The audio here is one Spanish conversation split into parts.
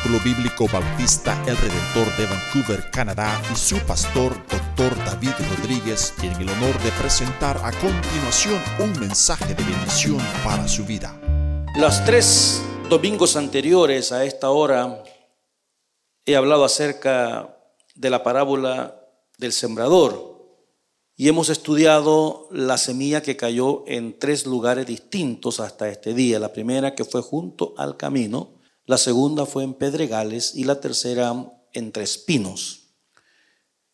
Tabernáculo Bíblico Bautista El Redentor de Vancouver, Canadá, y su pastor, Dr. David Rodríguez, tienen el honor de presentar a continuación un mensaje de bendición para su vida. Los tres domingos anteriores a esta hora he hablado acerca de la parábola del sembrador y hemos estudiado la semilla que cayó en tres lugares distintos hasta este día. La primera que fue junto al camino, la segunda fue en Pedregales y la tercera entre espinos.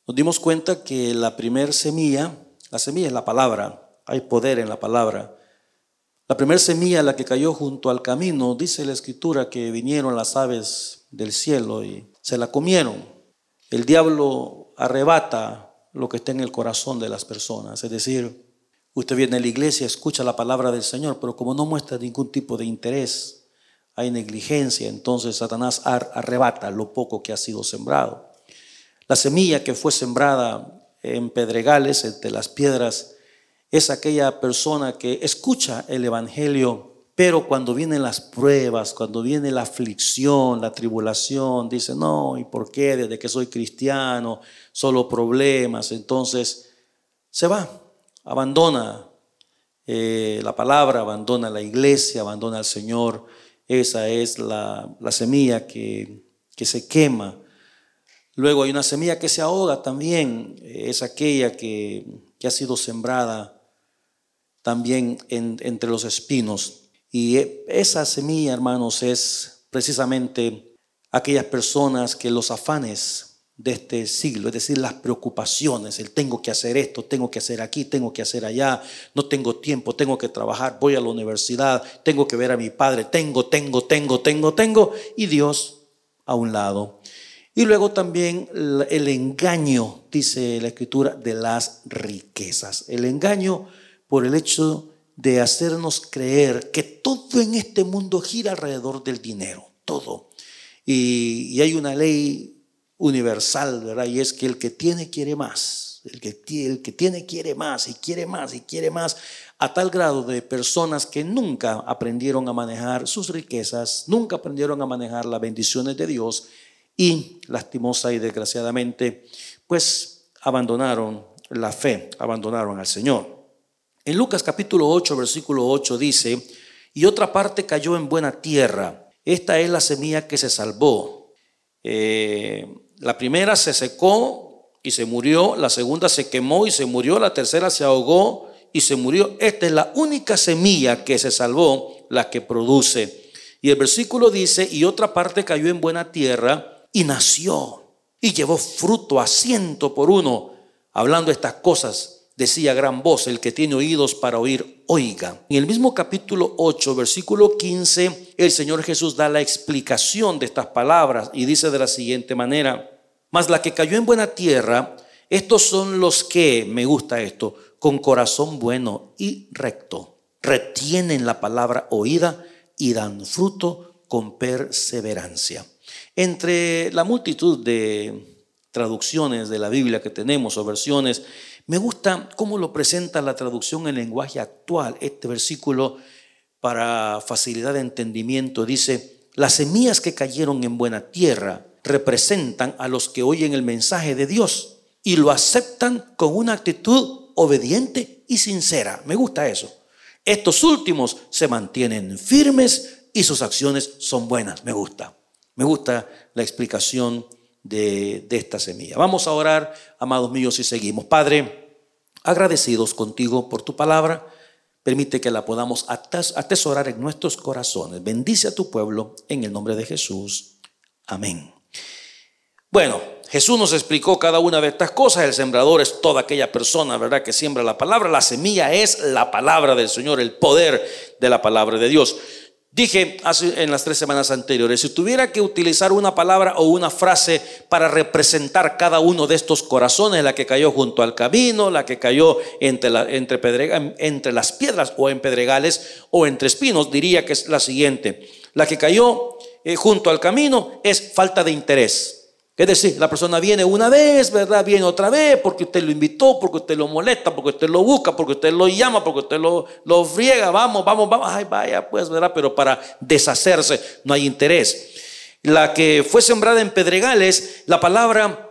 Nos dimos cuenta que la primera semilla, la semilla es la palabra, hay poder en la palabra. La primera semilla, la que cayó junto al camino, dice la escritura que vinieron las aves del cielo y se la comieron. El diablo arrebata lo que está en el corazón de las personas. Es decir, usted viene a la iglesia, escucha la palabra del Señor, pero como no muestra ningún tipo de interés, hay negligencia, entonces Satanás arrebata lo poco que ha sido sembrado. La semilla que fue sembrada en pedregales, entre las piedras, es aquella persona que escucha el Evangelio, pero cuando vienen las pruebas, cuando viene la aflicción, la tribulación, dice, no, ¿y por qué? Desde que soy cristiano, solo problemas. Entonces se va, abandona eh, la palabra, abandona la iglesia, abandona al Señor esa es la, semilla que, se quema. Luego hay una semilla que se ahoga también, es aquella que, ha sido sembrada también entre los espinos. Y esa semilla, hermanos, es precisamente aquellas personas que los afanes de este siglo, es decir, las preocupaciones, el tengo que hacer esto, tengo que hacer aquí, tengo que hacer allá, no tengo tiempo, tengo que trabajar, voy a la universidad, tengo que ver a mi padre, tengo, tengo, tengo, tengo, tengo, y Dios a un lado. Y luego también el engaño, dice la escritura, de las riquezas. El engaño por el hecho de hacernos creer que todo en este mundo gira alrededor del dinero, todo. Y, y hay una ley universal, ¿verdad? Y es que el que tiene quiere más, el que, el que tiene quiere más y quiere más y quiere más, a tal grado de personas que nunca aprendieron a manejar sus riquezas, nunca aprendieron a manejar las bendiciones de Dios y lastimosa y desgraciadamente, pues abandonaron la fe, abandonaron al Señor. En Lucas capítulo 8, versículo 8 dice, y otra parte cayó en buena tierra. Esta es la semilla que se salvó. Eh, la primera se secó y se murió, la segunda se quemó y se murió, la tercera se ahogó y se murió. Esta es la única semilla que se salvó, la que produce. Y el versículo dice, y otra parte cayó en buena tierra y nació y llevó fruto a ciento por uno. Hablando estas cosas, decía gran voz, el que tiene oídos para oír, oiga. En el mismo capítulo 8, versículo 15, el Señor Jesús da la explicación de estas palabras y dice de la siguiente manera, mas la que cayó en buena tierra, estos son los que, me gusta esto, con corazón bueno y recto, retienen la palabra oída y dan fruto con perseverancia. Entre la multitud de traducciones de la Biblia que tenemos o versiones, me gusta cómo lo presenta la traducción en lenguaje actual. Este versículo, para facilidad de entendimiento, dice, las semillas que cayeron en buena tierra representan a los que oyen el mensaje de Dios y lo aceptan con una actitud obediente y sincera. Me gusta eso. Estos últimos se mantienen firmes y sus acciones son buenas. Me gusta. Me gusta la explicación de, esta semilla. Vamos a orar, amados míos, y seguimos. Padre, agradecidos contigo por tu palabra. Permite que la podamos atesorar en nuestros corazones. Bendice a tu pueblo en el nombre de Jesús. Amén. Bueno, Jesús nos explicó cada una de estas cosas. El sembrador es toda aquella persona, ¿verdad?, que siembra la palabra. La semilla es la palabra del Señor, el poder de la palabra de Dios. Dije en las tres semanas anteriores, si tuviera que utilizar una palabra o una frase para representar cada uno de estos corazones, la que cayó junto al camino, la que cayó entre, entre, entre las piedras o en pedregales o entre espinos, diría que es la siguiente. La que cayó eh, junto al camino es falta de interés. Es decir, la persona viene una vez, ¿verdad? Viene otra vez porque usted lo invitó, porque usted lo molesta, porque usted lo busca, porque usted lo llama, porque usted lo, lo friega. Vamos, vamos, vamos. Ay, vaya, pues, ¿verdad? Pero para deshacerse no hay interés. La que fue sembrada en pedregales, la palabra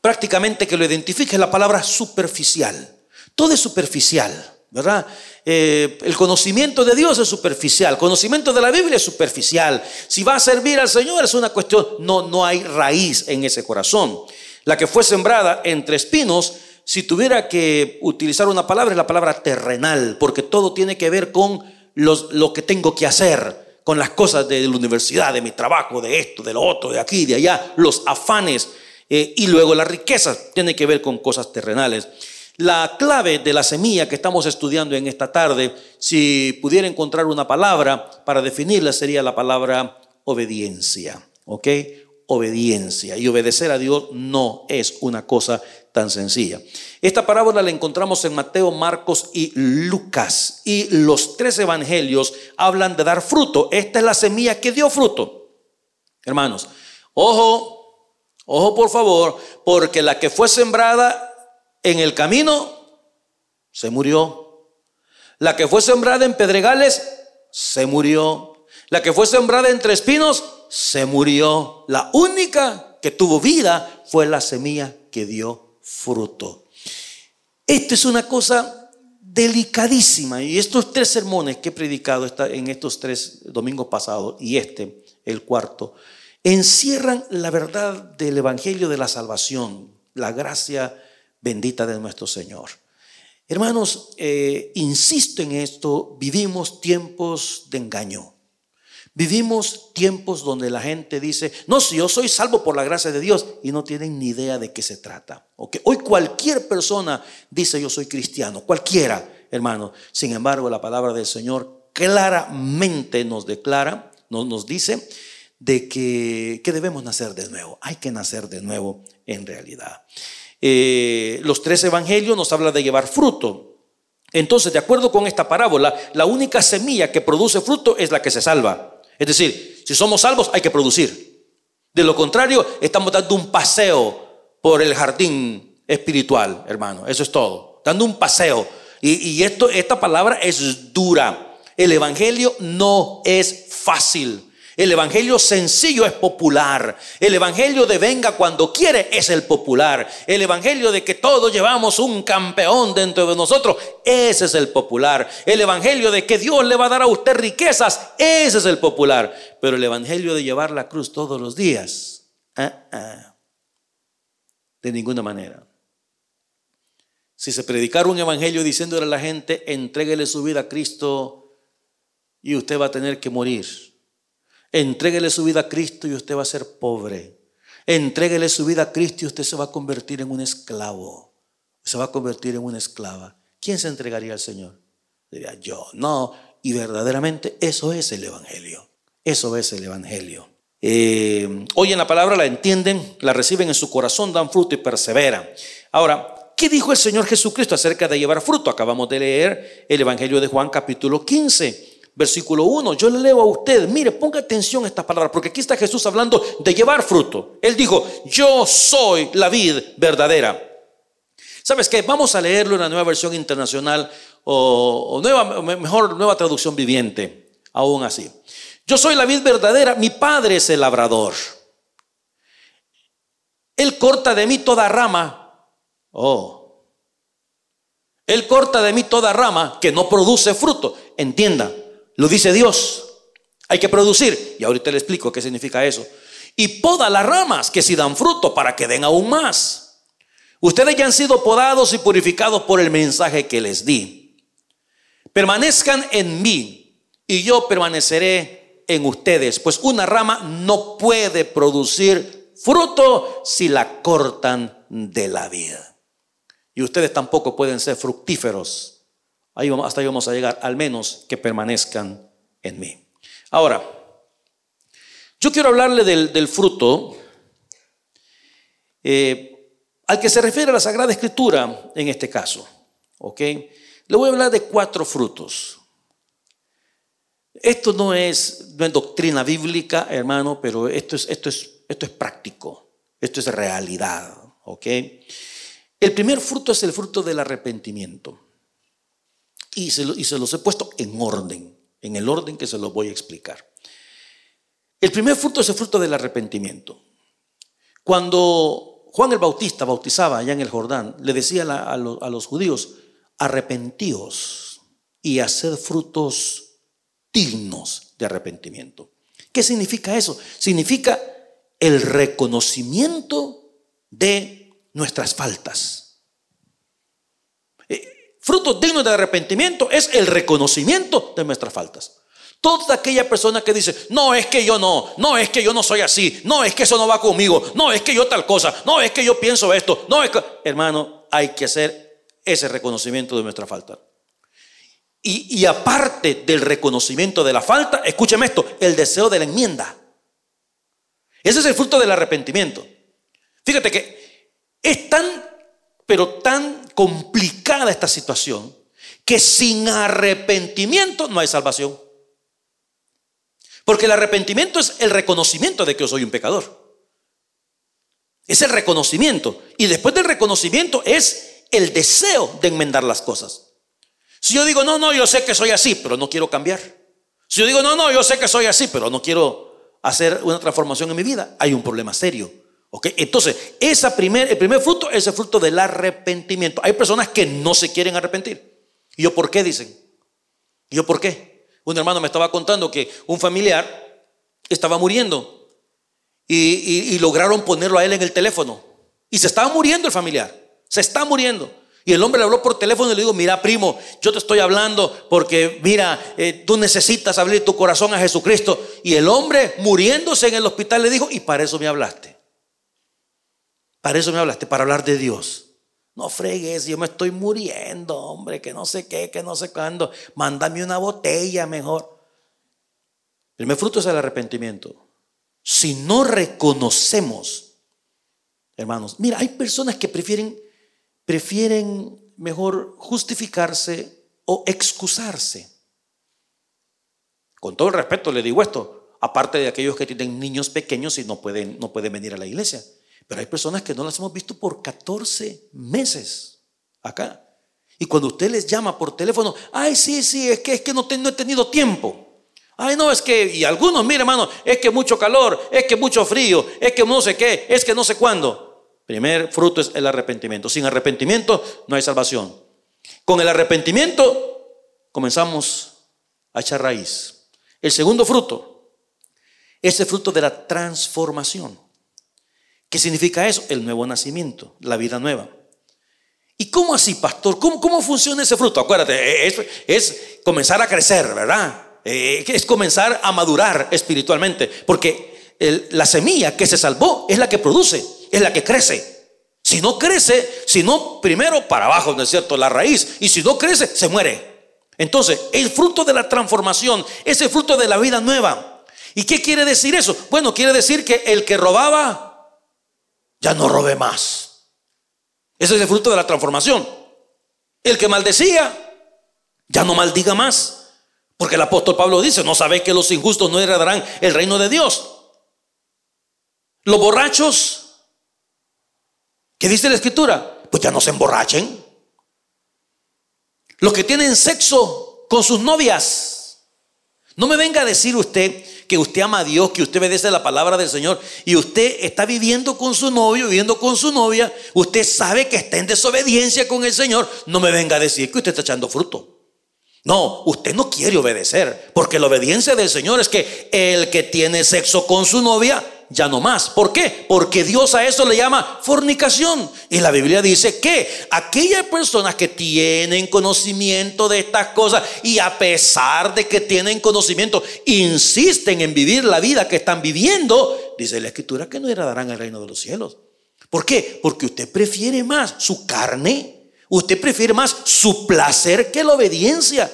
prácticamente que lo identifica es la palabra superficial. Todo es superficial, ¿verdad? Eh, el conocimiento de Dios es superficial, el conocimiento de la Biblia es superficial. Si va a servir al Señor es una cuestión, no, no hay raíz en ese corazón. La que fue sembrada entre espinos, si tuviera que utilizar una palabra, es la palabra terrenal, porque todo tiene que ver con lo que tengo que hacer, con las cosas de la universidad, de mi trabajo, de esto, de lo otro, de aquí, de allá, los afanes. Eh, y luego la riqueza tiene que ver con cosas terrenales. La clave de la semilla que estamos estudiando en esta tarde, si pudiera encontrar una palabra para definirla, sería la palabra obediencia. ¿Ok? Obediencia. Y obedecer a Dios no es una cosa tan sencilla. Esta parábola la encontramos en Mateo, Marcos y Lucas. Y los tres evangelios hablan de dar fruto. Esta es la semilla que dio fruto. Hermanos, ojo, ojo por favor, porque la que fue sembrada en el camino se murió. La que fue sembrada en pedregales se murió. La que fue sembrada entre espinos se murió. La única que tuvo vida fue la semilla que dio fruto. Esto es una cosa delicadísima. Y estos tres sermones que he predicado en estos tres domingos pasados y este, el cuarto, encierran la verdad del Evangelio de la salvación, la gracia bendita de nuestro Señor. Hermanos, eh, insisto en esto, vivimos tiempos de engaño. Vivimos tiempos donde la gente dice, no, si yo soy salvo por la gracia de Dios y no tienen ni idea de qué se trata. Hoy cualquier persona dice yo soy cristiano, cualquiera, hermano. Sin embargo, la palabra del Señor claramente nos declara, nos, nos dice de que, que debemos nacer de nuevo. Hay que nacer de nuevo en realidad. Eh, los tres evangelios nos habla de llevar fruto. Entonces, de acuerdo con esta parábola, la única semilla que produce fruto es la que se salva. Es decir, si somos salvos hay que producir. De lo contrario, estamos dando un paseo por el jardín espiritual, hermano. Eso es todo. Dando un paseo. Y, y esto, esta palabra es dura. El evangelio no es fácil. El evangelio sencillo es popular. El evangelio de venga cuando quiere es el popular. El evangelio de que todos llevamos un campeón dentro de nosotros, ese es el popular. El evangelio de que Dios le va a dar a usted riquezas, ese es el popular. Pero el evangelio de llevar la cruz todos los días, ah, ah, de ninguna manera. Si se predicara un evangelio diciéndole a la gente, entréguele su vida a Cristo y usted va a tener que morir Entréguele su vida a Cristo y usted va a ser pobre. Entréguele su vida a Cristo y usted se va a convertir en un esclavo. Se va a convertir en una esclava. ¿Quién se entregaría al Señor? Diría yo, no. Y verdaderamente eso es el Evangelio. Eso es el Evangelio. Eh, oyen la palabra, la entienden, la reciben en su corazón, dan fruto y perseveran. Ahora, ¿qué dijo el Señor Jesucristo acerca de llevar fruto? Acabamos de leer el Evangelio de Juan capítulo 15 versículo 1. Yo le leo a usted, mire, ponga atención a estas palabras, porque aquí está Jesús hablando de llevar fruto. Él dijo, yo soy la vid verdadera. ¿Sabes qué? Vamos a leerlo en la nueva versión internacional o, mejor nueva traducción viviente, aún así. Yo soy la vid verdadera, mi padre es el labrador. Él corta de mí toda rama. Oh. Él corta de mí toda rama que no produce fruto. Entienda, lo dice Dios. Hay que producir. Y ahorita le explico qué significa eso. Y poda las ramas que si dan fruto para que den aún más. Ustedes ya han sido podados y purificados por el mensaje que les di. Permanezcan en mí y yo permaneceré en ustedes. Pues una rama no puede producir fruto si la cortan de la vida. Y ustedes tampoco pueden ser fructíferos Ahí hasta ahí vamos a llegar, al menos que permanezcan en mí. Ahora, yo quiero hablarle del, fruto eh, al que se refiere la Sagrada Escritura en este caso. ¿Ok? Le voy a hablar de cuatro frutos. Esto no es, doctrina bíblica, hermano, pero esto es, esto, es, esto es práctico. Esto es realidad. ¿Ok? El primer fruto es el fruto del arrepentimiento. Y se, los he puesto en orden, en el orden que se los voy a explicar. El primer fruto es el fruto del arrepentimiento. Cuando Juan el Bautista bautizaba allá en el Jordán, le decía a, los, judíos, arrepentíos y haced frutos dignos de arrepentimiento. ¿Qué significa eso? Significa el reconocimiento de nuestras faltas. Frutos dignos de arrepentimiento es el reconocimiento de nuestras faltas. Toda aquella persona que dice, no es que yo no, no es que yo no soy así, no es que eso no va conmigo, no es que yo tal cosa, no es que yo pienso esto, no es que, hermano, hay que hacer ese reconocimiento de nuestra falta. Y, y aparte del reconocimiento de la falta, escúcheme esto, el deseo de la enmienda. Ese es el fruto del arrepentimiento. Fíjate que es tan, pero tan complicada esta situación que sin arrepentimiento no hay salvación. Porque el arrepentimiento es el reconocimiento de que yo soy un pecador. Es el reconocimiento. Y después del reconocimiento es el deseo de enmendar las cosas. Si yo digo, no, no, yo sé que soy así, pero no quiero cambiar. Si yo digo, no, no, yo sé que soy así, pero no quiero hacer una transformación en mi vida, hay un problema serio. ¿Ok? Entonces, esa primer, el primer fruto es el fruto del arrepentimiento. Hay personas que no se quieren arrepentir. ¿Y yo por qué dicen? ¿Y yo por qué? Un hermano me estaba contando que un familiar estaba muriendo y, lograron ponerlo a él en el teléfono. Y se estaba muriendo el familiar. Se está muriendo. Y el hombre le habló por teléfono y le dijo, mira primo, yo te estoy hablando porque mira, eh, tú necesitas abrir tu corazón a Jesucristo. Y el hombre muriéndose en el hospital le dijo, y para eso me hablaste. Para eso me hablaste, para hablar de Dios. No fregues, yo me estoy muriendo, hombre, que no sé qué, que no sé cuándo. Mándame una botella mejor. El primer fruto es el arrepentimiento. Si no reconocemos, hermanos, mira, hay personas que prefieren, prefieren mejor justificarse o excusarse. Con todo el respeto le digo esto, aparte de aquellos que tienen niños pequeños y no pueden, no pueden venir a la iglesia. Pero hay personas que no las hemos visto por 14 meses acá. Y cuando usted les llama por teléfono, ay, sí, sí, es que, es que no, no he tenido tiempo. Ay, no, es que, y algunos, mire hermano, es que mucho calor, es que mucho frío, es que no sé qué, es que no sé cuándo. Primer fruto es el arrepentimiento. Sin arrepentimiento no hay salvación. Con el arrepentimiento comenzamos a echar raíz. El segundo fruto es el fruto de la transformación. ¿Qué significa eso? El nuevo nacimiento, la vida nueva. ¿Y cómo así, pastor? ¿Cómo, cómo funciona ese fruto? Acuérdate, es, comenzar a crecer, ¿verdad? Eh, es comenzar a madurar espiritualmente, porque la semilla que se salvó es la que produce, es la que crece. Si no crece, si no, primero para abajo, ¿no es cierto? La raíz. Y si no crece, se muere. Entonces, el fruto de la transformación es el fruto de la vida nueva. ¿Y qué quiere decir eso? Bueno, quiere decir que el que robaba, ya no robe más. Ese es el fruto de la transformación. El que maldecía, ya no maldiga más. Porque el apóstol Pablo dice, no sabéis que los injustos no heredarán el reino de Dios. Los borrachos, ¿qué dice la escritura? Pues ya no se emborrachen. Los que tienen sexo con sus novias. No me venga a decir usted que usted ama a Dios, que usted obedece la palabra del Señor y usted está viviendo con su novio, viviendo con su novia, usted sabe que está en desobediencia con el Señor, no me venga a decir que usted está echando fruto. No, usted no quiere obedecer, porque la obediencia del Señor es que el que tiene sexo con su novia ya no más. ¿Por qué? Porque Dios a eso le llama fornicación. Y la Biblia dice que aquellas personas que tienen conocimiento de estas cosas y a pesar de que tienen conocimiento, insisten en vivir la vida que están viviendo, dice la Escritura que no heredarán el reino de los cielos. ¿Por qué? Porque usted prefiere más su carne, usted prefiere más su placer que la obediencia.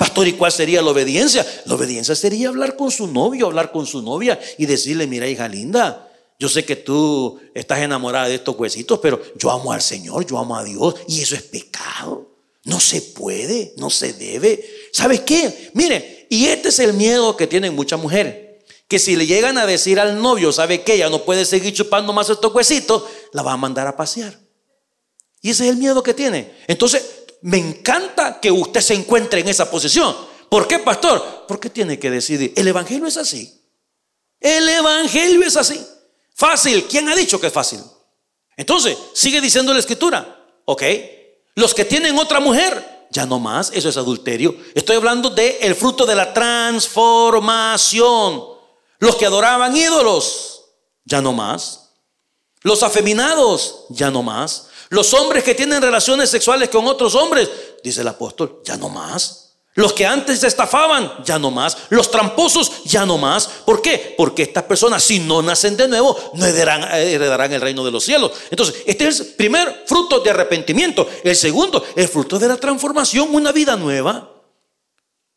Pastor, ¿y cuál sería la obediencia? La obediencia sería hablar con su novio, hablar con su novia y decirle, mira hija linda, yo sé que tú estás enamorada de estos huesitos, pero yo amo al Señor, yo amo a Dios y eso es pecado. No se puede, no se debe. ¿Sabes qué? Mire, y este es el miedo que tienen muchas mujeres. Que si le llegan a decir al novio, ¿sabe qué? Ella no puede seguir chupando más estos huesitos, la va a mandar a pasear. Y ese es el miedo que tiene. Entonces, me encanta que usted se encuentre en esa posición. ¿Por qué, pastor? Porque tiene que decidir. El Evangelio es así. El Evangelio es así. Fácil. ¿Quién ha dicho que es fácil? Entonces, sigue diciendo la escritura. Ok. Los que tienen otra mujer, ya no más. Eso es adulterio. Estoy hablando del el fruto de la transformación. Los que adoraban ídolos, ya no más. Los afeminados, ya no más. Los hombres que tienen relaciones sexuales con otros hombres, dice el apóstol, ya no más. Los que antes estafaban, ya no más. Los tramposos, ya no más. ¿Por qué? Porque estas personas, si no nacen de nuevo, no heredarán, heredarán, el reino de los cielos. Entonces, este es el primer fruto de arrepentimiento. El segundo, el fruto de la transformación, una vida nueva.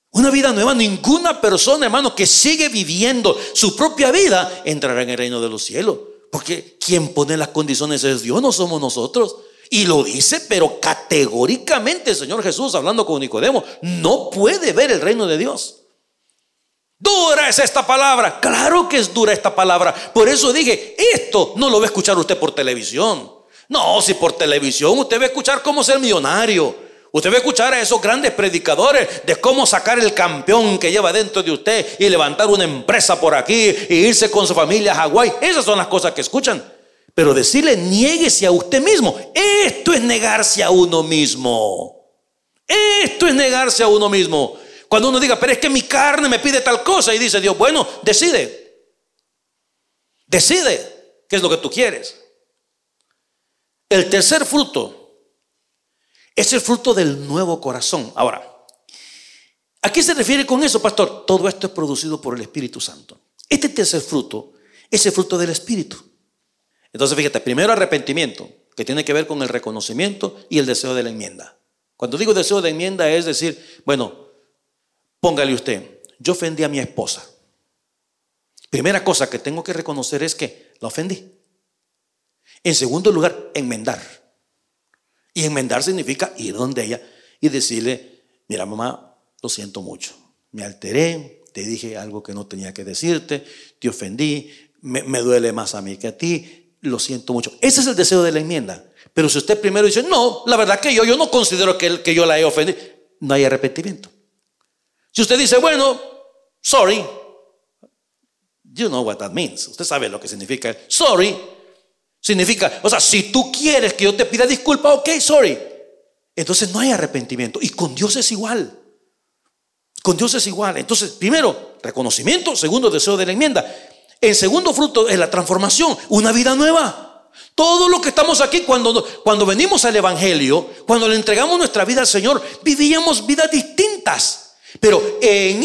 Una vida nueva. Ninguna persona, hermano, que sigue viviendo su propia vida, entrará en el reino de los cielos. Porque quien pone las condiciones es Dios, no somos nosotros. Y lo dice, pero categóricamente el Señor Jesús, hablando con Nicodemo, no puede ver el reino de Dios. Dura es esta palabra. Claro que es dura esta palabra. Por eso dije, esto no lo va a escuchar usted por televisión. No, si por televisión usted va a escuchar cómo ser millonario. Usted va a escuchar a esos grandes predicadores de cómo sacar el campeón que lleva dentro de usted y levantar una empresa por aquí e irse con su familia a Hawái. Esas son las cosas que escuchan. Pero decirle, niéguese a usted mismo. Esto es negarse a uno mismo. Esto es negarse a uno mismo. Cuando uno diga, pero es que mi carne me pide tal cosa y dice Dios, bueno, decide. Decide qué es lo que tú quieres. El tercer fruto es el fruto del nuevo corazón. Ahora, ¿a qué se refiere con eso, pastor? Todo esto es producido por el Espíritu Santo. Este tercer fruto es el fruto del Espíritu. Entonces, fíjate, primero arrepentimiento, que tiene que ver con el reconocimiento y el deseo de la enmienda. Cuando digo deseo de enmienda es decir, bueno, póngale usted, yo ofendí a mi esposa. Primera cosa que tengo que reconocer es que la ofendí. En segundo lugar, enmendar. Y enmendar significa ir donde ella y decirle, mira mamá, lo siento mucho, me alteré, te dije algo que no tenía que decirte, te ofendí, me, duele más a mí que a ti, lo siento mucho. Ese es el deseo de la enmienda. Pero si usted primero dice, no, la verdad que yo, yo no considero que, que yo la he ofendido, no hay arrepentimiento. Si usted dice, bueno, sorry, you know what that means. Usted sabe lo que significa. Sorry significa, o sea, si tú quieres que yo te pida disculpa, ok, sorry. Entonces no hay arrepentimiento. Y con Dios es igual. Con Dios es igual. Entonces, primero, reconocimiento. Segundo, deseo de la enmienda. El segundo fruto es la transformación, una vida nueva. Todo lo que estamos aquí, cuando, cuando venimos al Evangelio, cuando le entregamos nuestra vida al Señor, vivíamos vidas distintas. Pero en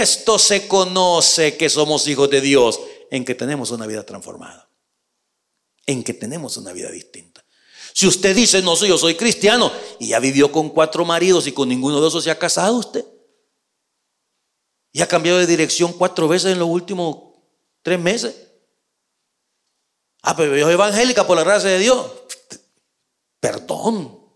esto se conoce que somos hijos de Dios, en que tenemos una vida transformada, en que tenemos una vida distinta. Si usted dice, no, soy yo soy cristiano, y ya vivió con cuatro maridos y con ninguno de esos se ha casado usted, y ha cambiado de dirección cuatro veces en los últimos Tres meses. Ah, pero yo soy evangélica por la gracia de Dios. Perdón.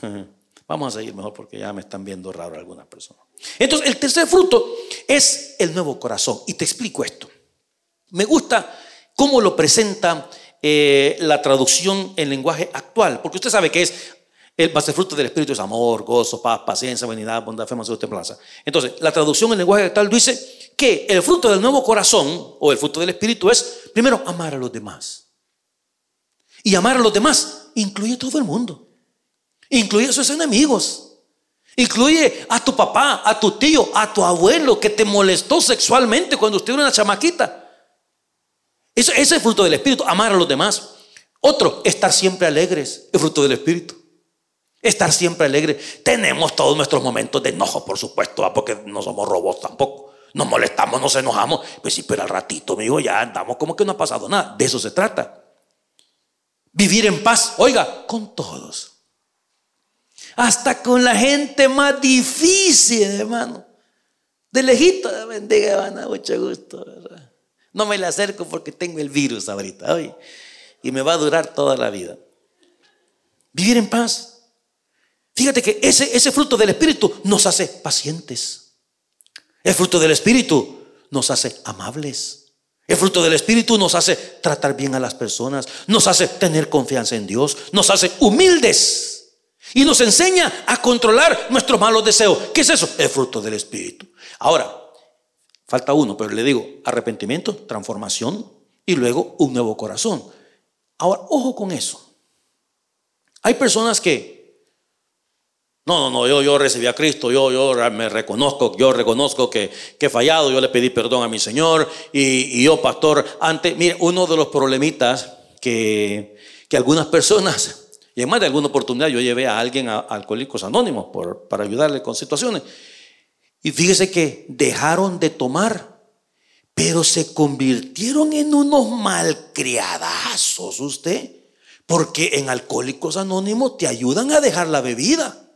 Vamos a seguir mejor porque ya me están viendo raro algunas personas. Entonces, el tercer fruto es el nuevo corazón. Y te explico esto. Me gusta cómo lo presenta eh, la traducción en lenguaje actual, porque usted sabe que es el base fruto del Espíritu es amor, gozo, paz, paciencia, benignidad, bondad, fe, mansedumbre, templanza. Entonces, la traducción en lenguaje actual dice que el fruto del nuevo corazón o el fruto del Espíritu es, primero, amar a los demás. Y amar a los demás incluye a todo el mundo. Incluye a sus enemigos. Incluye a tu papá, a tu tío, a tu abuelo que te molestó sexualmente cuando usted era una chamaquita. Ese, ese es el fruto del Espíritu, amar a los demás. Otro, estar siempre alegres, el fruto del Espíritu. Estar siempre alegre. Tenemos todos nuestros momentos de enojo, por supuesto, porque no somos robots tampoco. Nos molestamos, nos enojamos. Pues sí, pero al ratito, amigo, ya andamos como que no ha pasado nada. De eso se trata. Vivir en paz, oiga, con todos. Hasta con la gente más difícil, hermano. De lejito, bendiga, hermano, mucho gusto. No me le acerco porque tengo el virus ahorita, hoy. Y me va a durar toda la vida. Vivir en paz. Fíjate que ese, ese fruto del Espíritu nos hace pacientes. El fruto del Espíritu nos hace amables. El fruto del Espíritu nos hace tratar bien a las personas, nos hace tener confianza en Dios, nos hace humildes y nos enseña a controlar nuestros malos deseos. ¿Qué es eso? El fruto del Espíritu. Ahora, Falta uno, pero le digo, arrepentimiento, transformación y luego un nuevo corazón. Ahora, ojo con eso. Hay personas que no, no, no, yo, yo recibí a Cristo, yo, yo me reconozco, yo reconozco que, he fallado, yo le pedí perdón a mi Señor y, yo, pastor, antes, mire, uno de los problemitas que, que algunas personas, y en más de alguna oportunidad yo llevé a alguien a, Alcohólicos Anónimos por, para ayudarle con situaciones, y fíjese que dejaron de tomar, pero se convirtieron en unos malcriadazos usted, porque en Alcohólicos Anónimos te ayudan a dejar la bebida.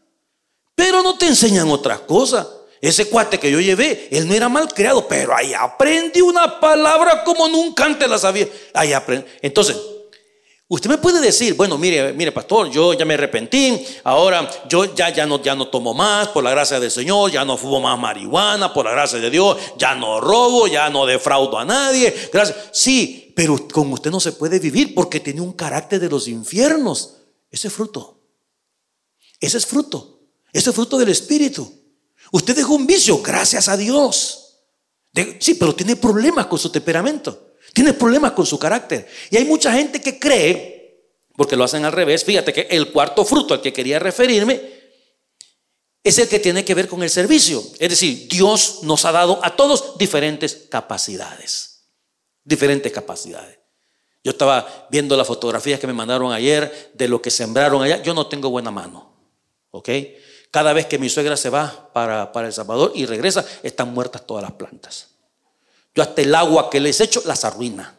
Pero no te enseñan otras cosas. Ese cuate que yo llevé, él no era mal creado, pero ahí aprendí una palabra como nunca antes la sabía. Ahí aprendí. Entonces, usted me puede decir, bueno, mire, mire, pastor, yo ya me arrepentí, ahora yo ya, ya, no, ya no tomo más por la gracia del Señor, ya no fumo más marihuana por la gracia de Dios, ya no robo, ya no defraudo a nadie. Gracias. Sí, pero con usted no se puede vivir porque tiene un carácter de los infiernos. Ese es fruto. Ese es fruto. Eso es fruto del Espíritu. Usted dejó un vicio, gracias a Dios. sí, pero tiene problemas con su temperamento. Tiene problemas con su carácter. Y hay mucha gente que cree, porque lo hacen al revés, fíjate que el cuarto fruto al que quería referirme es el que tiene que ver con el servicio. Es decir, Dios nos ha dado a todos diferentes capacidades. Diferentes capacidades. Yo estaba viendo las fotografías que me mandaron ayer de lo que sembraron allá. Yo no tengo buena mano. ¿Ok? Cada vez que mi suegra se va para, El Salvador y regresa, están muertas todas las plantas. Yo hasta el agua que les echo las arruina.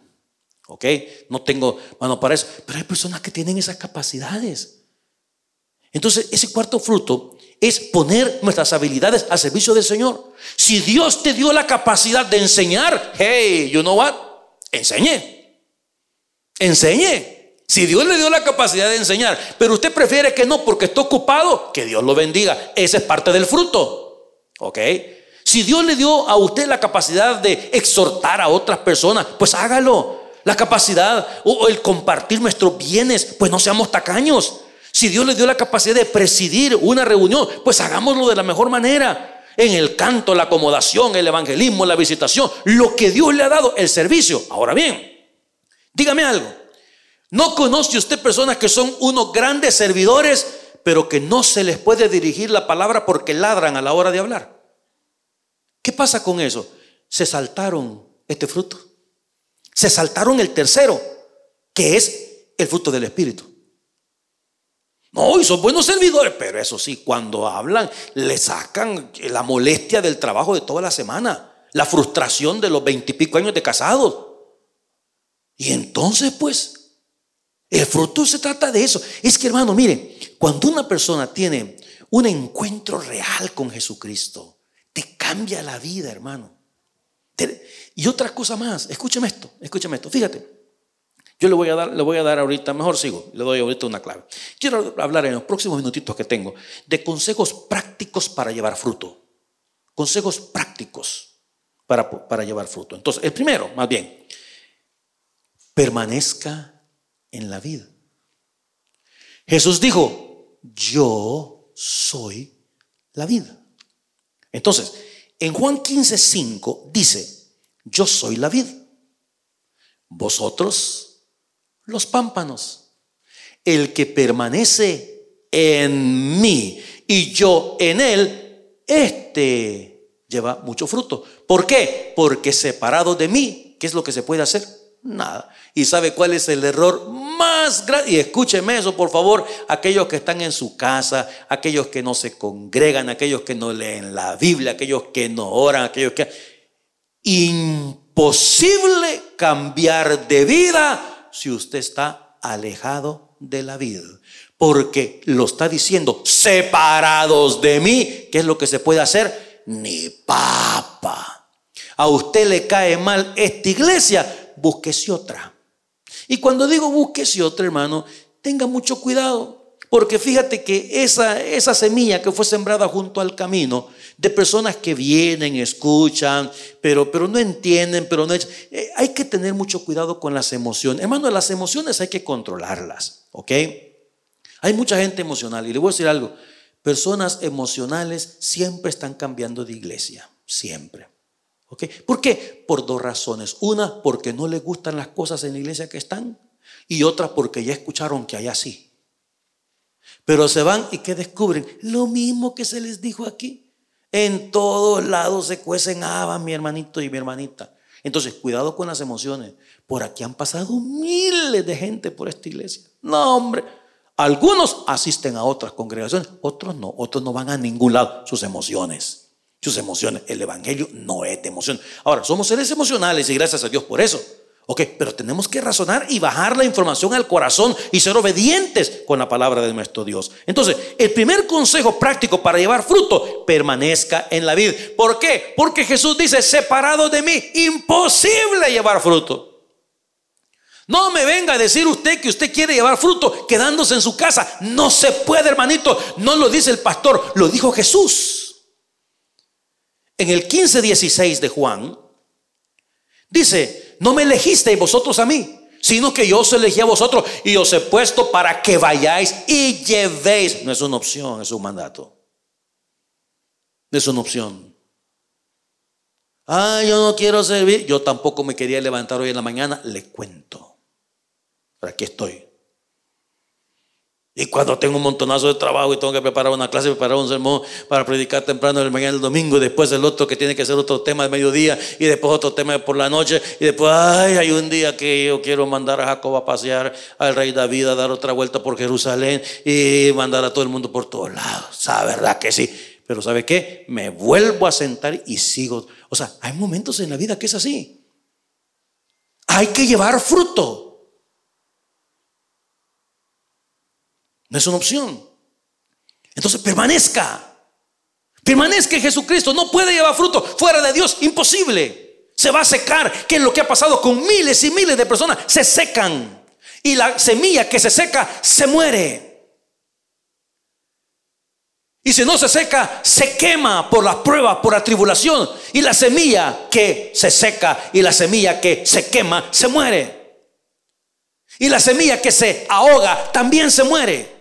¿Ok? No tengo mano para eso. Pero hay personas que tienen esas capacidades. Entonces, ese cuarto fruto es poner nuestras habilidades al servicio del Señor. Si Dios te dio la capacidad de enseñar, hey, you know what? Enseñe. Enseñe. Si Dios le dio la capacidad de enseñar, pero usted prefiere que no porque está ocupado, que Dios lo bendiga. Esa es parte del fruto. ¿Ok? Si Dios le dio a usted la capacidad de exhortar a otras personas, pues hágalo. La capacidad o el compartir nuestros bienes, pues no seamos tacaños. Si Dios le dio la capacidad de presidir una reunión, pues hagámoslo de la mejor manera. En el canto, la acomodación, el evangelismo, la visitación, lo que Dios le ha dado, el servicio. Ahora bien, dígame algo. ¿No conoce usted personas que son unos grandes servidores, pero que no se les puede dirigir la palabra porque ladran a la hora de hablar? ¿Qué pasa con eso? Se saltaron este fruto. Se saltaron el tercero, que es el fruto del Espíritu. No, y son buenos servidores, pero eso sí, cuando hablan, le sacan la molestia del trabajo de toda la semana, la frustración de los veintipico años de casados. Y entonces, pues, el fruto se trata de eso. Es que hermano, mire, cuando una persona tiene un encuentro real con Jesucristo, te cambia la vida, hermano. Y otra cosa más, escúcheme esto, escúcheme esto, fíjate. Yo le voy a dar, le voy a dar ahorita, mejor sigo, le doy ahorita una clave. Quiero hablar en los próximos minutitos que tengo de consejos prácticos para llevar fruto. Consejos prácticos para, para llevar fruto. Entonces, el primero, más bien, permanezca en la vida. Jesús dijo, yo soy la vida. Entonces, en Juan 15, 5 dice, yo soy la vida. Vosotros los pámpanos. El que permanece en mí y yo en él, este lleva mucho fruto. ¿Por qué? Porque separado de mí, ¿qué es lo que se puede hacer? Nada. ¿Y sabe cuál es el error más grande? Y escúcheme eso, por favor, aquellos que están en su casa, aquellos que no se congregan, aquellos que no leen la Biblia, aquellos que no oran, aquellos que... Imposible cambiar de vida si usted está alejado de la vida. Porque lo está diciendo, separados de mí, ¿qué es lo que se puede hacer? Ni papa. A usted le cae mal esta iglesia, búsquese otra. Y cuando digo búsquese otra, hermano, tenga mucho cuidado. Porque fíjate que esa, esa semilla que fue sembrada junto al camino, de personas que vienen, escuchan, pero, pero no entienden, pero no... Eh, hay que tener mucho cuidado con las emociones. Hermano, las emociones hay que controlarlas, ¿ok? Hay mucha gente emocional. Y le voy a decir algo. Personas emocionales siempre están cambiando de iglesia, siempre. ¿Por qué? Por dos razones. Una, porque no les gustan las cosas en la iglesia que están. Y otra, porque ya escucharon que hay así. Pero se van y que descubren lo mismo que se les dijo aquí. En todos lados se cuecen habas, mi hermanito y mi hermanita. Entonces, cuidado con las emociones. Por aquí han pasado miles de gente por esta iglesia. No, hombre. Algunos asisten a otras congregaciones, otros no. Otros no van a ningún lado. Sus emociones. Sus emociones. El evangelio no es de emoción. Ahora, somos seres emocionales y gracias a Dios por eso. Ok, pero tenemos que razonar y bajar la información al corazón y ser obedientes con la palabra de nuestro Dios. Entonces, el primer consejo práctico para llevar fruto, permanezca en la vida. ¿Por qué? Porque Jesús dice, separado de mí, imposible llevar fruto. No me venga a decir usted que usted quiere llevar fruto quedándose en su casa. No se puede, hermanito. No lo dice el pastor, lo dijo Jesús. En el 15:16 de Juan, dice, no me elegisteis vosotros a mí, sino que yo os elegí a vosotros y os he puesto para que vayáis y llevéis. No es una opción, es un mandato. No es una opción. Ah, yo no quiero servir. Yo tampoco me quería levantar hoy en la mañana. Le cuento. Pero aquí estoy. Y cuando tengo un montonazo de trabajo y tengo que preparar una clase, preparar un sermón para predicar temprano el mañana el domingo, y después el otro que tiene que ser otro tema de mediodía, y después otro tema por la noche, y después, ay, hay un día que yo quiero mandar a Jacob a pasear al rey David a dar otra vuelta por Jerusalén y mandar a todo el mundo por todos lados. ¿Sabe verdad que sí? Pero ¿sabe qué? Me vuelvo a sentar y sigo. O sea, hay momentos en la vida que es así. Hay que llevar fruto. No es una opción. Entonces permanezca. Permanezca en Jesucristo. No puede llevar fruto fuera de Dios. Imposible. Se va a secar. ¿Qué es lo que ha pasado con miles y miles de personas? Se secan. Y la semilla que se seca se muere. Y si no se seca, se quema por las pruebas, por la tribulación. Y la semilla que se seca y la semilla que se quema se muere. Y la semilla que se ahoga también se muere.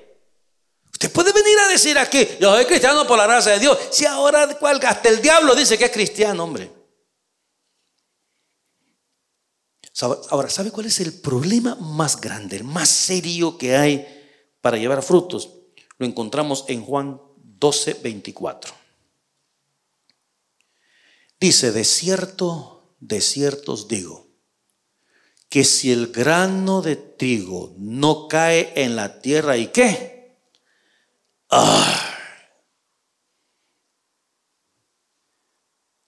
Venir a decir aquí, yo soy cristiano por la gracia de Dios. Si ahora hasta el diablo dice que es cristiano, hombre. Ahora, ¿sabe cuál es el problema más grande, el más serio que hay para llevar frutos? Lo encontramos en Juan 12, 24. Dice, de cierto, de cierto os digo, que si el grano de trigo no cae en la tierra y qué,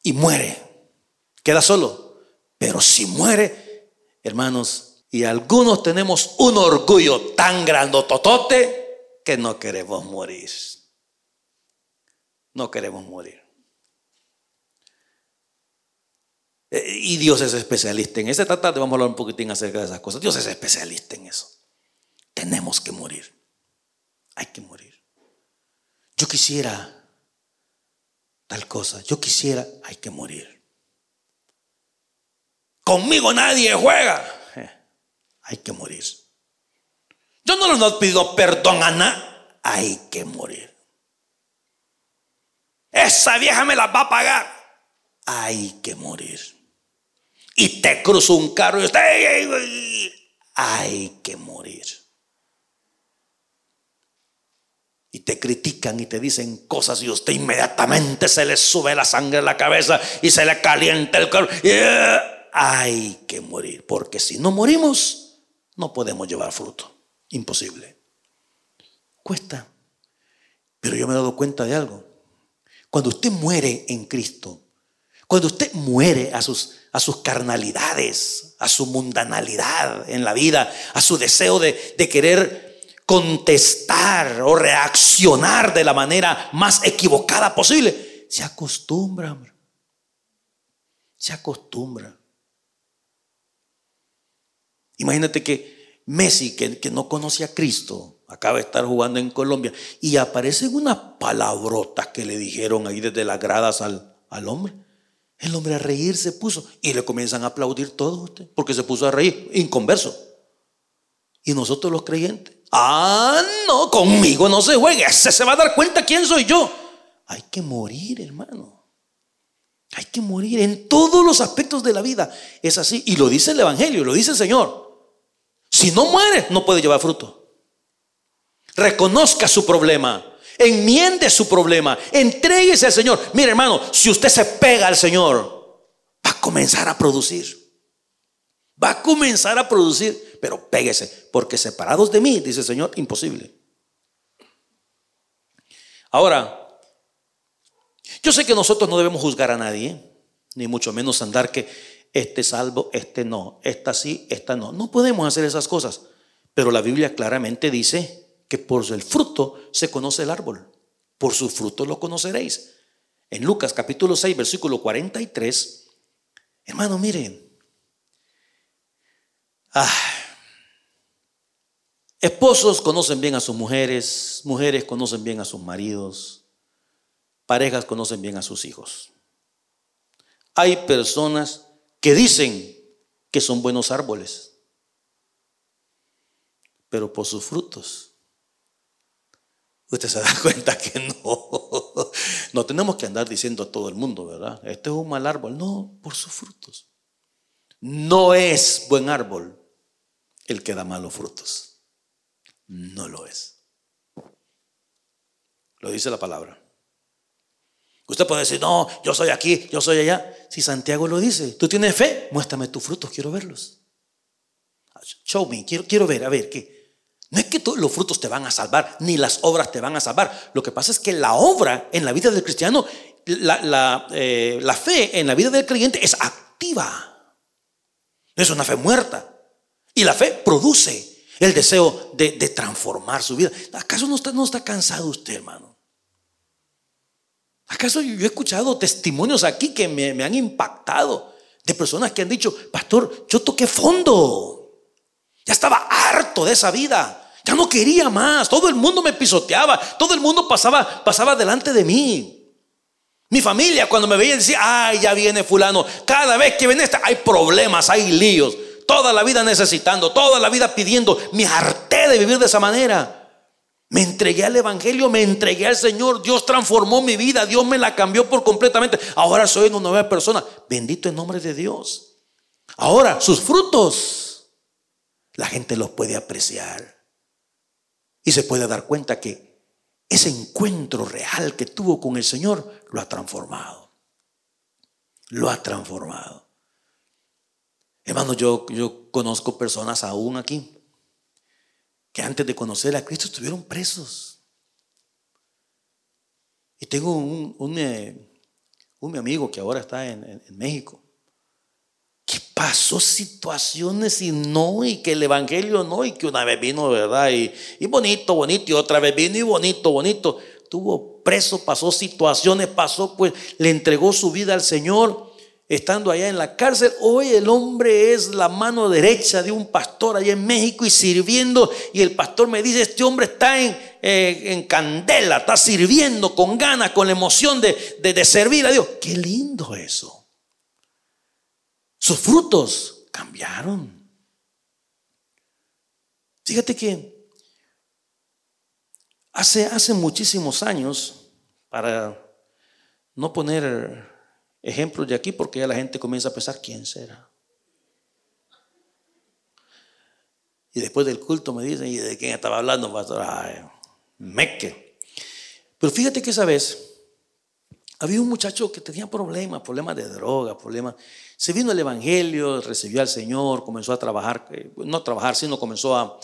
y muere. Queda solo. Pero si muere, hermanos, y algunos tenemos un orgullo tan grandototote que no queremos morir. No queremos morir. Eh, y Dios es especialista en ese tratado. Vamos a hablar un poquitín acerca de esas cosas. Dios es especialista en eso. Tenemos que morir. Hay que morir. Yo quisiera tal cosa, yo quisiera, hay que morir. Conmigo nadie juega, hay que morir. Yo no le pido perdón a nada, hay que morir. Esa vieja me la va a pagar, hay que morir. Y te cruzo un carro y usted, hay que morir. Y te critican y te dicen cosas y usted inmediatamente se le sube la sangre a la cabeza y se le calienta el cuerpo. Eh, hay que morir, porque si no morimos, no podemos llevar fruto. Imposible. Cuesta. Pero yo me he dado cuenta de algo. Cuando usted muere en Cristo, cuando usted muere a sus, a sus carnalidades, a su mundanalidad en la vida, a su deseo de, de querer contestar o reaccionar de la manera más equivocada posible. Se acostumbra. Se acostumbra. Imagínate que Messi, que, que, no conoce a Cristo, acaba de estar jugando en Colombia y aparecen unas palabrotas que le dijeron ahí desde las gradas al, al hombre. El hombre a reír se puso y le comienzan a aplaudir todos porque se puso a reír, inconverso. Y nosotros los creyentes, Ah, no, conmigo no se juegue. Se, se va a dar cuenta quién soy yo. Hay que morir, hermano. Hay que morir en todos los aspectos de la vida. Es así. Y lo dice el Evangelio, lo dice el Señor. Si no muere, no puede llevar fruto. Reconozca su problema. Enmiende su problema. Entréguese al Señor. Mire, hermano, si usted se pega al Señor, va a comenzar a producir. Va a comenzar a producir. Pero péguese, porque separados de mí, dice el Señor, imposible. Ahora, yo sé que nosotros no debemos juzgar a nadie, ni mucho menos andar que este salvo, este no, esta sí, esta no. No podemos hacer esas cosas. Pero la Biblia claramente dice que por el fruto se conoce el árbol. Por su fruto lo conoceréis. En Lucas capítulo 6, versículo 43, hermano, miren. Ah, esposos conocen bien a sus mujeres, mujeres conocen bien a sus maridos, parejas conocen bien a sus hijos. Hay personas que dicen que son buenos árboles, pero por sus frutos. Usted se da cuenta que no. No tenemos que andar diciendo a todo el mundo, ¿verdad? Este es un mal árbol. No, por sus frutos. No es buen árbol el que da malos frutos. No lo es. Lo dice la palabra. Usted puede decir, no, yo soy aquí, yo soy allá. Si Santiago lo dice, tú tienes fe, muéstrame tus frutos, quiero verlos. Show me, quiero, quiero ver, a ver, ¿qué? No es que todos los frutos te van a salvar, ni las obras te van a salvar. Lo que pasa es que la obra en la vida del cristiano, la, eh, fe en la vida del creyente es activa. es una fe muerta. Y la fe produce el deseo de, transformar su vida. ¿Acaso no está, cansado usted, hermano? ¿Acaso yo he escuchado testimonios aquí que me, han impactado de personas que han dicho, pastor, yo toqué fondo, ya estaba harto de esa vida. Ya no quería más. Todo el mundo me pisoteaba. Todo el mundo pasaba, pasaba delante de mí. Mi familia cuando me veía decía, ay, ya viene fulano. Cada vez que viene esta, hay problemas, hay líos. Toda la vida necesitando, toda la vida pidiendo. Me harté de vivir de esa manera. Me entregué al Evangelio, me entregué al Señor. Dios transformó mi vida, Dios me la cambió por completamente. Ahora soy una nueva persona. Bendito en nombre de Dios. Ahora, sus frutos, la gente los puede apreciar. Y se puede dar cuenta que ese encuentro real que tuvo con el Señor lo ha transformado. Lo ha transformado. Hermano, yo, yo conozco personas aún aquí que antes de conocer a Cristo estuvieron presos. Y tengo un, un, eh, mi amigo que ahora está en, México, que pasó situaciones y no, y que el Evangelio no, y que una vez vino, ¿verdad? Y, y bonito, bonito, y otra vez vino y bonito, bonito. Tuvo preso, pasó situaciones, pasó, pues le entregó su vida al Señor estando allá en la cárcel. Hoy el hombre es la mano derecha de un pastor allá en México y sirviendo. Y el pastor me dice, este hombre está en, eh, en candela, está sirviendo con ganas, con la emoción de, de servir a Dios. Qué lindo eso. Sus frutos cambiaron. Fíjate que hace, hace muchísimos años, para no poner ejemplos de aquí porque ya la gente comienza a pensar quién será. Y después del culto me dicen, ¿y de quién estaba hablando, pastor? Ay, meque. Pero fíjate que esa vez había un muchacho que tenía problemas, problemas de droga, problemas. Se vino el Evangelio, recibió al Señor, comenzó a trabajar, eh, no a trabajar, sino comenzó a,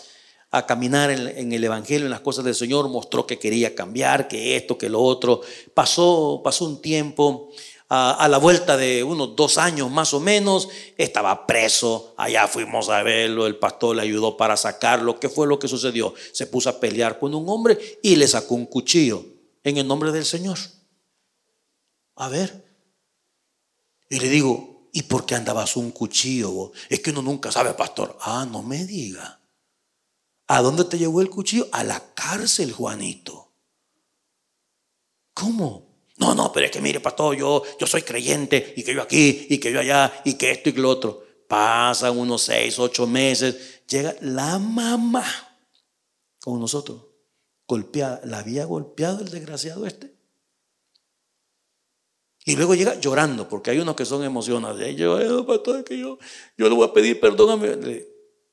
caminar en, en, el Evangelio, en las cosas del Señor, mostró que quería cambiar, que esto, que lo otro. Pasó, pasó un tiempo a, la vuelta de unos dos años más o menos, estaba preso, allá fuimos a verlo, el pastor le ayudó para sacarlo. ¿Qué fue lo que sucedió? Se puso a pelear con un hombre y le sacó un cuchillo en el nombre del Señor. A ver. Y le digo, ¿y por qué andabas un cuchillo? Es que uno nunca sabe, pastor. Ah, no me diga. ¿A dónde te llevó el cuchillo? A la cárcel, Juanito. ¿Cómo? No, no, pero es que mire, pastor, yo, yo soy creyente y que yo aquí y que yo allá y que esto y que lo otro. Pasan unos seis, ocho meses, llega la mamá con nosotros, golpeada. ¿La había golpeado el desgraciado este? Y luego llega llorando, porque hay unos que son emocionados. Yo, pastor, que yo, yo le voy a pedir perdón a mi...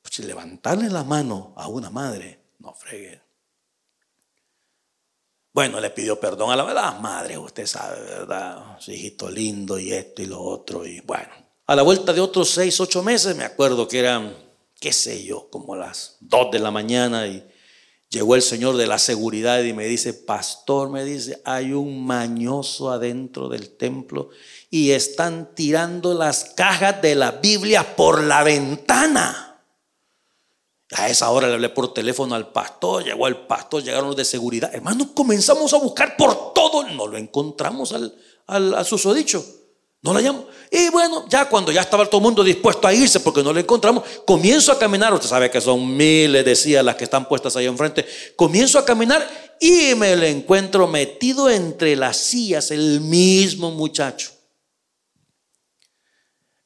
Pues, levantarle la mano a una madre, no fregue. Bueno, le pidió perdón a la verdad, madre, usted sabe, ¿verdad? Su hijito lindo y esto y lo otro. Y bueno, a la vuelta de otros seis, ocho meses, me acuerdo que eran, qué sé yo, como las dos de la mañana y llegó el señor de la seguridad y me dice, pastor, me dice, hay un mañoso adentro del templo y están tirando las cajas de la Biblia por la ventana. A esa hora le hablé por teléfono al pastor, llegó el pastor, llegaron los de seguridad. Hermano, comenzamos a buscar por todo, no lo encontramos al, al, susodicho. No la llamo. Y bueno, ya cuando ya estaba todo el mundo dispuesto a irse porque no lo encontramos, comienzo a caminar. Usted sabe que son miles, decía las que están puestas ahí enfrente. Comienzo a caminar y me lo encuentro metido entre las sillas, el mismo muchacho.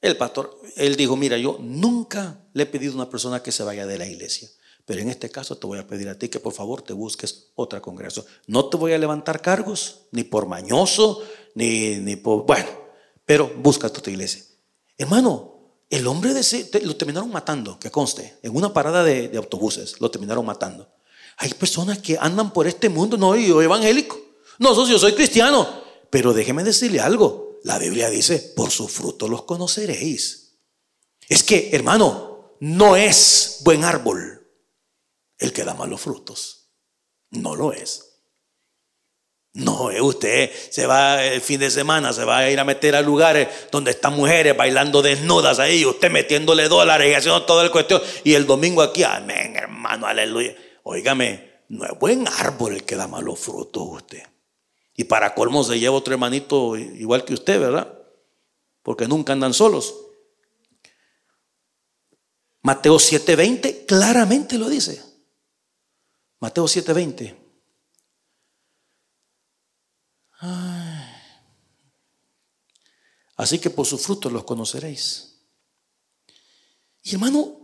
El pastor, él dijo, mira, yo nunca le he pedido a una persona que se vaya de la iglesia, pero en este caso te voy a pedir a ti que por favor te busques otra congregación. No te voy a levantar cargos, ni por mañoso, ni, ni por, bueno, pero búscate otra iglesia. Hermano, el hombre de lo terminaron matando, que conste, en una parada de, de autobuses, lo terminaron matando. Hay personas que andan por este mundo, no, yo evangélico, no, yo soy cristiano, pero déjeme decirle algo, la Biblia dice, por su fruto los conoceréis. Es que, hermano, no es buen árbol el que da malos frutos. No lo es. No, es usted se va el fin de semana, se va a ir a meter a lugares donde están mujeres bailando desnudas ahí, usted metiéndole dólares y haciendo todo el cuestión. Y el domingo aquí, amén, hermano, aleluya. Óigame, no es buen árbol el que da malos frutos usted. Y para colmo se lleva otro hermanito igual que usted, ¿verdad? Porque nunca andan solos. Mateo 7:20 claramente lo dice. Mateo 7:20. Así que por sus frutos los conoceréis. Y hermano,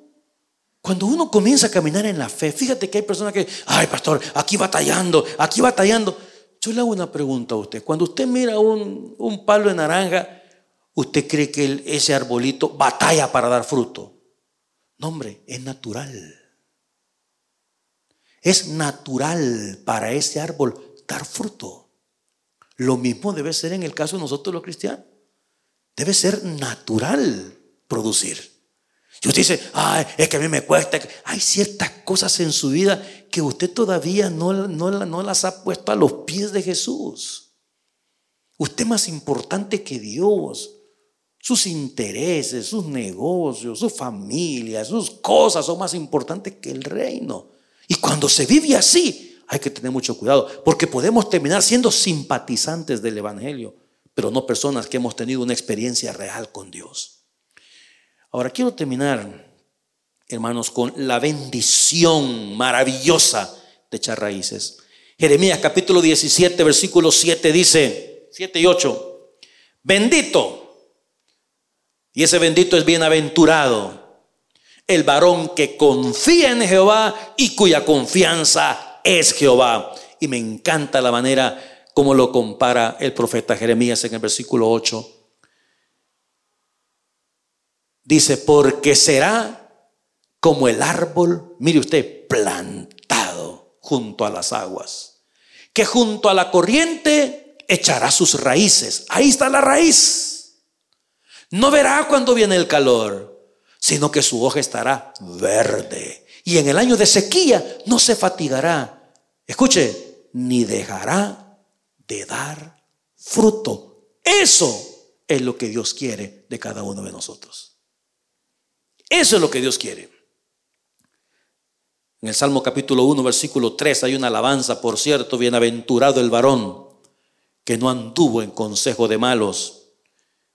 cuando uno comienza a caminar en la fe, fíjate que hay personas que, ay pastor, aquí batallando, aquí batallando. Yo le hago una pregunta a usted. Cuando usted mira un, un palo de naranja, ¿usted cree que ese arbolito batalla para dar fruto? No, hombre, es natural. Es natural para ese árbol dar fruto. Lo mismo debe ser en el caso de nosotros los cristianos. Debe ser natural producir. Si usted dice, es que a mí me cuesta. Hay ciertas cosas en su vida que usted todavía no, no, no las ha puesto a los pies de Jesús. Usted es más importante que Dios. Sus intereses, sus negocios, su familia, sus cosas son más importantes que el reino. Y cuando se vive así, hay que tener mucho cuidado, porque podemos terminar siendo simpatizantes del Evangelio, pero no personas que hemos tenido una experiencia real con Dios. Ahora quiero terminar, hermanos, con la bendición maravillosa de echar raíces. Jeremías capítulo 17, versículo 7 dice, 7 y 8, bendito, y ese bendito es bienaventurado, el varón que confía en Jehová y cuya confianza es Jehová. Y me encanta la manera como lo compara el profeta Jeremías en el versículo 8 Dice, porque será como el árbol, mire usted, plantado junto a las aguas, que junto a la corriente echará sus raíces. Ahí está la raíz. No verá cuando viene el calor, sino que su hoja estará verde. Y en el año de sequía no se fatigará. Escuche, ni dejará de dar fruto. Eso es lo que Dios quiere de cada uno de nosotros. Eso es lo que Dios quiere. En el Salmo capítulo 1, versículo 3 hay una alabanza, por cierto, bienaventurado el varón que no anduvo en consejo de malos,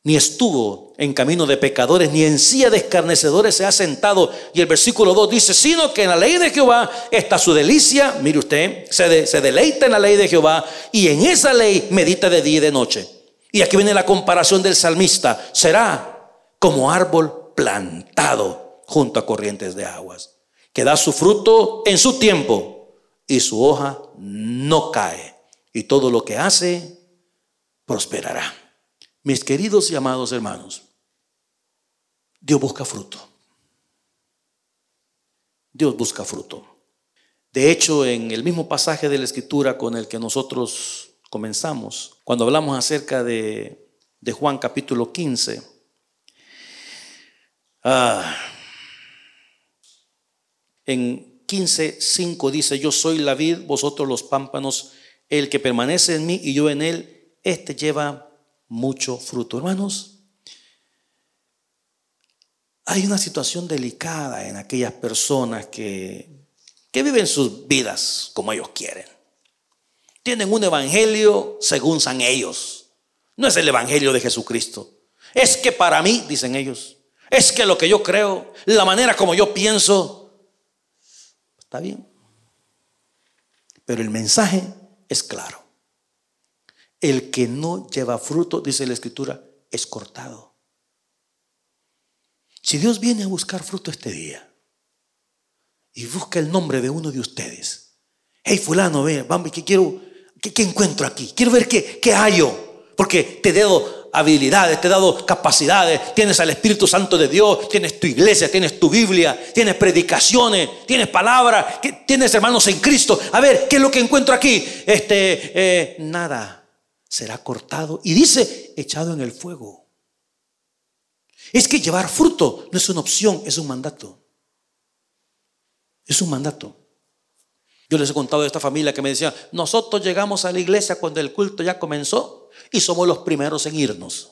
ni estuvo en camino de pecadores, ni en silla de escarnecedores se ha sentado. Y el versículo 2 dice, sino que en la ley de Jehová está su delicia, mire usted, se, se deleita en la ley de Jehová y en esa ley medita de día y de noche. Y aquí viene la comparación del salmista, será como árbol plantado junto a corrientes de aguas, que da su fruto en su tiempo y su hoja no cae. Y todo lo que hace prosperará. Mis queridos y amados hermanos, Dios busca fruto. Dios busca fruto. De hecho, en el mismo pasaje de la escritura con el que nosotros comenzamos, cuando hablamos acerca de, Juan capítulo 15, ah, en 15, 5 dice, yo soy la vid, vosotros los pámpanos, el que permanece en mí y yo en él, este lleva mucho fruto. Hermanos, hay una situación delicada en aquellas personas que, que viven sus vidas como ellos quieren. Tienen un evangelio según san ellos. No es el evangelio de Jesucristo. Es que para mí, dicen ellos, es que lo que yo creo, la manera como yo pienso, Está bien. Pero el mensaje es claro. El que no lleva fruto, dice la escritura, es cortado. Si Dios viene a buscar fruto este día y busca el nombre de uno de ustedes, hey fulano, ve, vamos, ¿qué quiero? ¿Qué, encuentro aquí? Quiero ver qué, qué hallo. Porque te debo habilidades, te he dado capacidades, tienes al Espíritu Santo de Dios, tienes tu iglesia, tienes tu Biblia, tienes predicaciones, tienes palabra, tienes hermanos en Cristo. A ver, ¿qué es lo que encuentro aquí? Este, eh, nada, será cortado y dice, echado en el fuego. Es que llevar fruto no es una opción, es un mandato. Es un mandato. Yo les he contado de esta familia que me decía, nosotros llegamos a la iglesia cuando el culto ya comenzó y somos los primeros en irnos.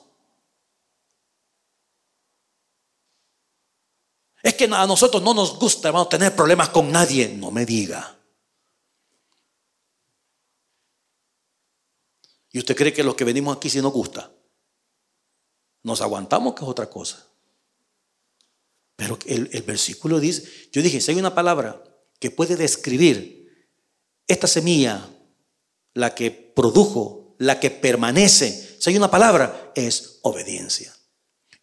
Es que a nosotros no nos gusta, hermano, tener problemas con nadie. No me diga. ¿Y usted cree que los que venimos aquí si nos gusta? Nos aguantamos, que es otra cosa. Pero el, el versículo dice, yo dije, si hay una palabra que puede describir esta semilla, la que produjo la que permanece, si hay una palabra, es obediencia.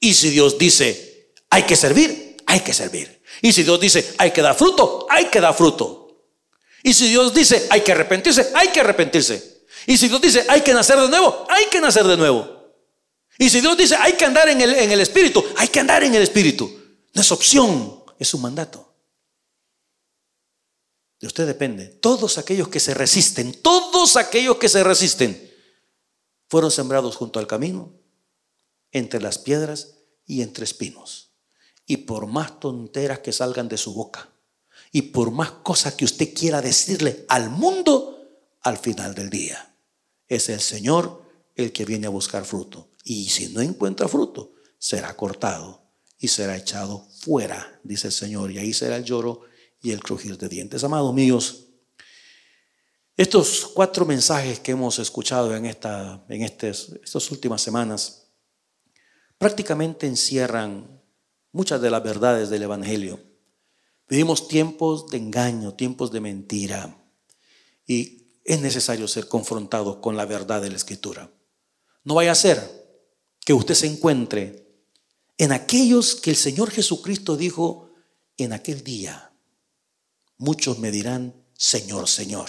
Y si Dios dice, hay que servir, hay que servir. Y si Dios dice, hay que dar fruto, hay que dar fruto. Y si Dios dice, hay que arrepentirse, hay que arrepentirse. Y si Dios dice, hay que nacer de nuevo, hay que nacer de nuevo. Y si Dios dice, hay que andar en el, en el Espíritu, hay que andar en el Espíritu. No es opción, es un mandato. De usted depende. Todos aquellos que se resisten, todos aquellos que se resisten, fueron sembrados junto al camino, entre las piedras y entre espinos. Y por más tonteras que salgan de su boca, y por más cosas que usted quiera decirle al mundo, al final del día, es el Señor el que viene a buscar fruto. Y si no encuentra fruto, será cortado y será echado fuera, dice el Señor. Y ahí será el lloro y el crujir de dientes. Amados míos, estos cuatro mensajes que hemos escuchado en, esta, en estas últimas semanas prácticamente encierran muchas de las verdades del Evangelio. Vivimos tiempos de engaño, tiempos de mentira y es necesario ser confrontados con la verdad de la Escritura. No vaya a ser que usted se encuentre en aquellos que el Señor Jesucristo dijo en aquel día. Muchos me dirán, Señor, Señor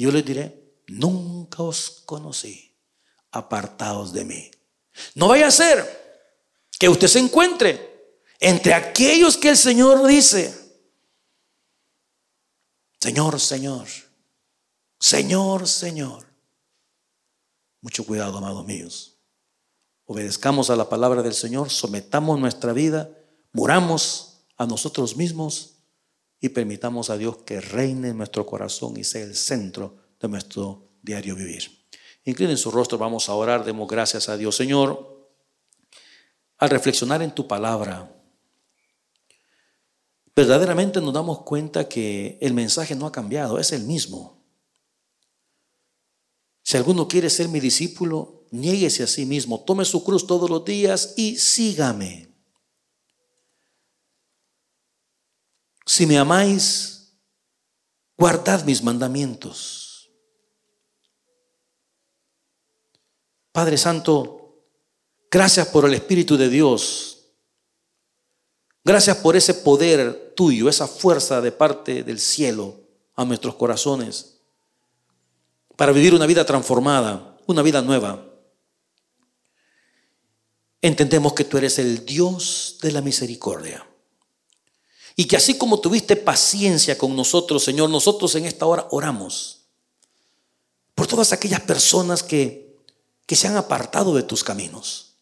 yo les diré, nunca os conocí, apartados de mí. No vaya a ser que usted se encuentre entre aquellos que el Señor dice, Señor, Señor, Señor, Señor. Mucho cuidado, amados míos. Obedezcamos a la palabra del Señor, sometamos nuestra vida, muramos a nosotros mismos y permitamos a Dios que reine en nuestro corazón y sea el centro de nuestro diario vivir. Inclinen su rostro, vamos a orar, demos gracias a Dios. Señor, al reflexionar en tu palabra, verdaderamente nos damos cuenta que el mensaje no ha cambiado, es el mismo. Si alguno quiere ser mi discípulo, niéguese a sí mismo, tome su cruz todos los días y sígame. si me amáis, guardad mis mandamientos. Padre Santo, gracias por el Espíritu de Dios. Gracias por ese poder tuyo, esa fuerza de parte del cielo a nuestros corazones para vivir una vida transformada, una vida nueva. entendemos que tú eres el Dios de la misericordia. Y que así como tuviste paciencia con nosotros, Señor, nosotros en esta hora oramos por todas aquellas personas que, que se han apartado de tus caminos.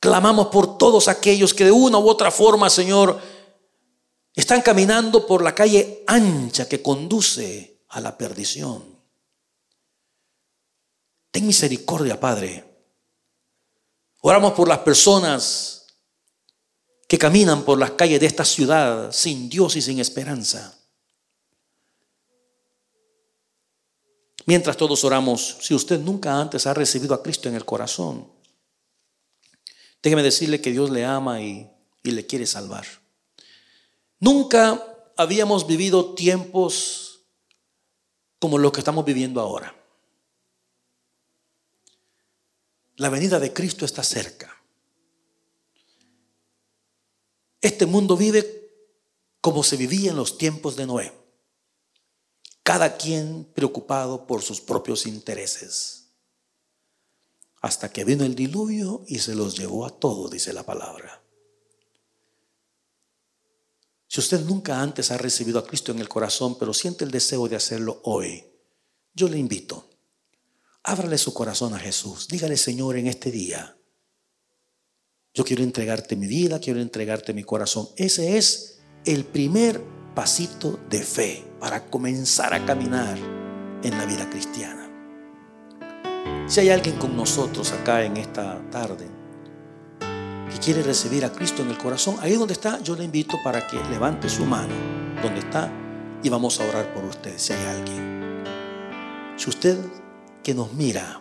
Clamamos por todos aquellos que de una u otra forma, Señor, están caminando por la calle ancha que conduce a la perdición. Ten misericordia, Padre. Oramos por las personas que caminan por las calles de esta ciudad sin Dios y sin esperanza. Mientras todos oramos, si usted nunca antes ha recibido a Cristo en el corazón, déjeme decirle que Dios le ama y, y le quiere salvar. Nunca habíamos vivido tiempos como los que estamos viviendo ahora. La venida de Cristo está cerca. Este mundo vive como se vivía en los tiempos de Noé. Cada quien preocupado por sus propios intereses. Hasta que vino el diluvio y se los llevó a todos, dice la palabra. Si usted nunca antes ha recibido a Cristo en el corazón, pero siente el deseo de hacerlo hoy, yo le invito. Ábrale su corazón a Jesús. Dígale, Señor, en este día, yo quiero entregarte mi vida, quiero entregarte mi corazón. Ese es el primer pasito de fe para comenzar a caminar en la vida cristiana. Si hay alguien con nosotros acá en esta tarde, que quiere recibir a Cristo en el corazón, ahí donde está, yo le invito para que levante su mano donde está y vamos a orar por usted si hay alguien. Si usted que nos mira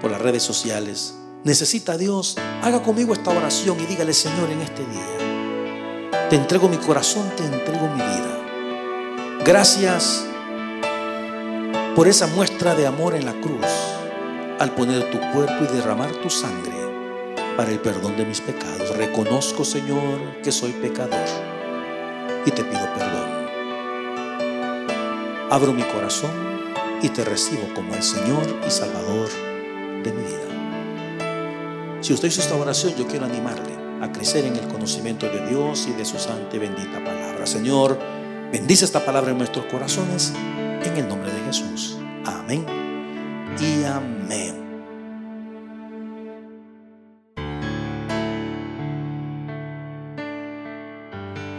por las redes sociales necesita Dios, haga conmigo esta oración y dígale, Señor, en este día, te entrego mi corazón, te entrego mi vida. Gracias por esa muestra de amor en la cruz al poner tu cuerpo y derramar tu sangre para el perdón de mis pecados. Reconozco, Señor, que soy pecador y te pido perdón. Abro mi corazón y te recibo como el Señor y Salvador de mi vida. Si usted hizo esta oración, yo quiero animarle a crecer en el conocimiento de Dios y de su santa y bendita palabra. Señor, bendice esta palabra en nuestros corazones en el nombre de Jesús. Amén y amén.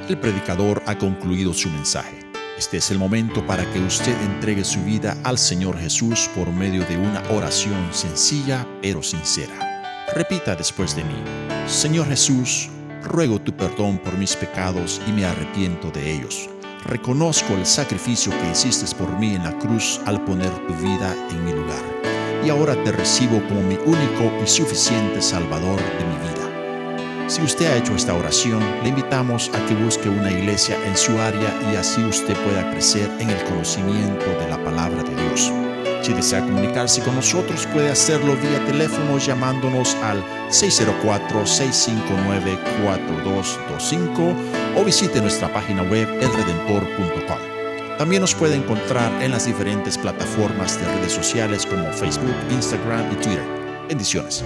El predicador ha concluido su mensaje. Este es el momento para que usted entregue su vida al Señor Jesús por medio de una oración sencilla pero sincera. Repita después de mí, Señor Jesús, ruego tu perdón por mis pecados y me arrepiento de ellos. Reconozco el sacrificio que hiciste por mí en la cruz al poner tu vida en mi lugar. Y ahora te recibo como mi único y suficiente Salvador de mi vida. Si usted ha hecho esta oración, le invitamos a que busque una iglesia en su área y así usted pueda crecer en el conocimiento de la palabra de Dios. Si desea comunicarse con nosotros, puede hacerlo vía teléfono llamándonos al 604-659-4225 o visite nuestra página web elredentor.com. También nos puede encontrar en las diferentes plataformas de redes sociales como Facebook, Instagram y Twitter. Bendiciones.